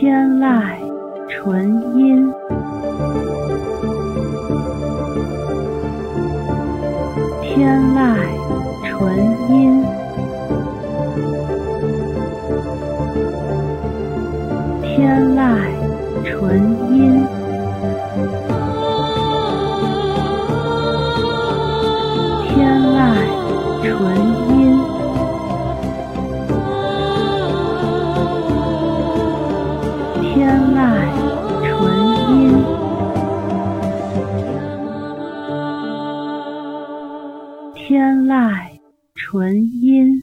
天籁纯音，天籁纯音，天籁纯音，天籁纯天籁纯音。天籁纯音。